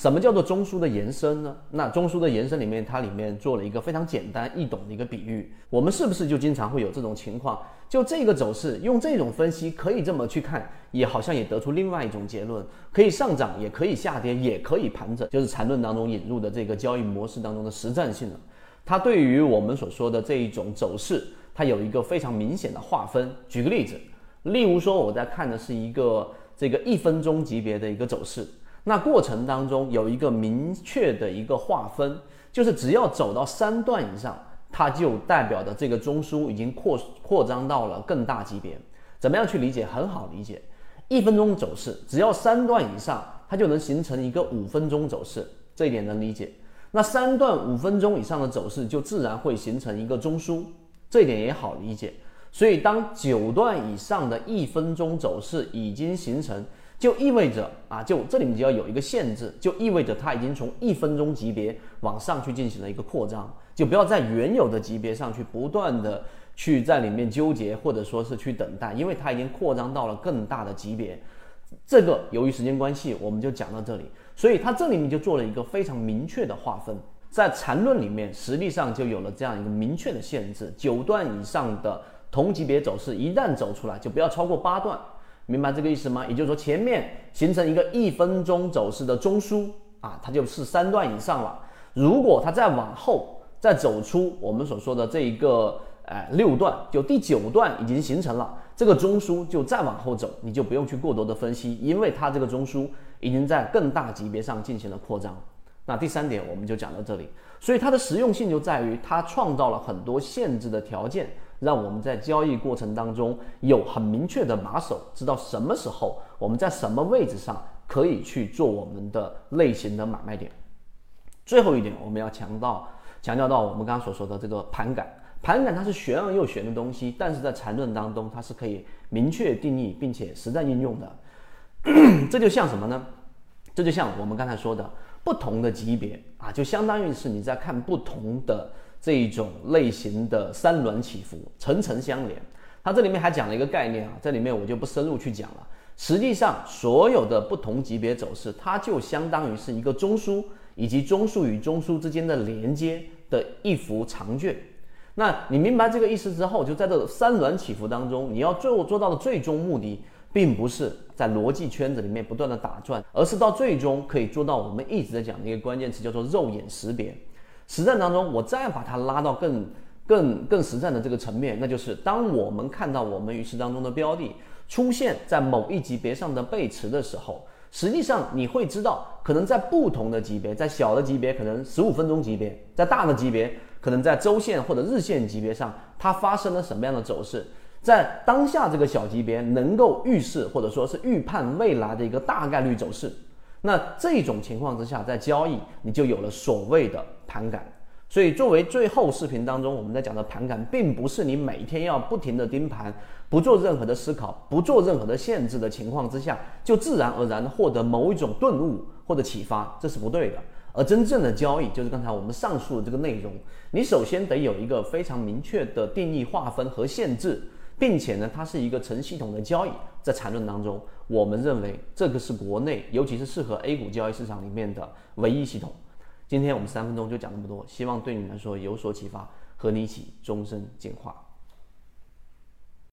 什么叫做中枢的延伸呢？那中枢的延伸里面，它里面做了一个非常简单易懂的一个比喻。我们是不是就经常会有这种情况？就这个走势，用这种分析可以这么去看，也好像也得出另外一种结论：可以上涨，也可以下跌，也可以盘整。就是缠论当中引入的这个交易模式当中的实战性了。它对于我们所说的这一种走势，它有一个非常明显的划分。举个例子，例如说我在看的是一个这个一分钟级别的一个走势。那过程当中有一个明确的一个划分，就是只要走到三段以上，它就代表的这个中枢已经扩扩张到了更大级别。怎么样去理解？很好理解，一分钟走势只要三段以上，它就能形成一个五分钟走势，这一点能理解。那三段五分钟以上的走势就自然会形成一个中枢，这一点也好理解。所以当九段以上的一分钟走势已经形成。就意味着啊，就这里面就要有一个限制，就意味着它已经从一分钟级别往上去进行了一个扩张，就不要在原有的级别上去不断的去在里面纠结，或者说是去等待，因为它已经扩张到了更大的级别。这个由于时间关系，我们就讲到这里。所以它这里面就做了一个非常明确的划分，在缠论里面实际上就有了这样一个明确的限制：九段以上的同级别走势一旦走出来，就不要超过八段。明白这个意思吗？也就是说，前面形成一个一分钟走势的中枢啊，它就是三段以上了。如果它再往后再走出我们所说的这一个呃六段，就第九段已经形成了这个中枢，就再往后走，你就不用去过多的分析，因为它这个中枢已经在更大级别上进行了扩张。那第三点我们就讲到这里，所以它的实用性就在于它创造了很多限制的条件。让我们在交易过程当中有很明确的把手，知道什么时候我们在什么位置上可以去做我们的类型的买卖点。最后一点，我们要强调强调到我们刚刚所说的这个盘感，盘感它是玄而又玄的东西，但是在缠论当中它是可以明确定义并且实战应用的。这就像什么呢？这就像我们刚才说的，不同的级别啊，就相当于是你在看不同的。这一种类型的三轮起伏，层层相连。它这里面还讲了一个概念啊，这里面我就不深入去讲了。实际上，所有的不同级别走势，它就相当于是一个中枢以及中枢与中枢之间的连接的一幅长卷。那你明白这个意思之后，就在这三轮起伏当中，你要做做到的最终目的，并不是在逻辑圈子里面不断的打转，而是到最终可以做到我们一直在讲的一个关键词，叫做肉眼识别。实战当中，我再把它拉到更、更、更实战的这个层面，那就是当我们看到我们鱼池当中的标的出现在某一级别上的背驰的时候，实际上你会知道，可能在不同的级别，在小的级别可能十五分钟级别，在大的级别可能在周线或者日线级别上，它发生了什么样的走势，在当下这个小级别能够预示或者说是预判未来的一个大概率走势。那这种情况之下，在交易你就有了所谓的盘感。所以，作为最后视频当中我们在讲的盘感，并不是你每天要不停的盯盘，不做任何的思考，不做任何的限制的情况之下，就自然而然获得某一种顿悟或者启发，这是不对的。而真正的交易，就是刚才我们上述的这个内容，你首先得有一个非常明确的定义划分和限制。并且呢，它是一个成系统的交易，在缠论当中，我们认为这个是国内，尤其是适合 A 股交易市场里面的唯一系统。今天我们三分钟就讲那么多，希望对你来说有所启发，和你一起终身进化。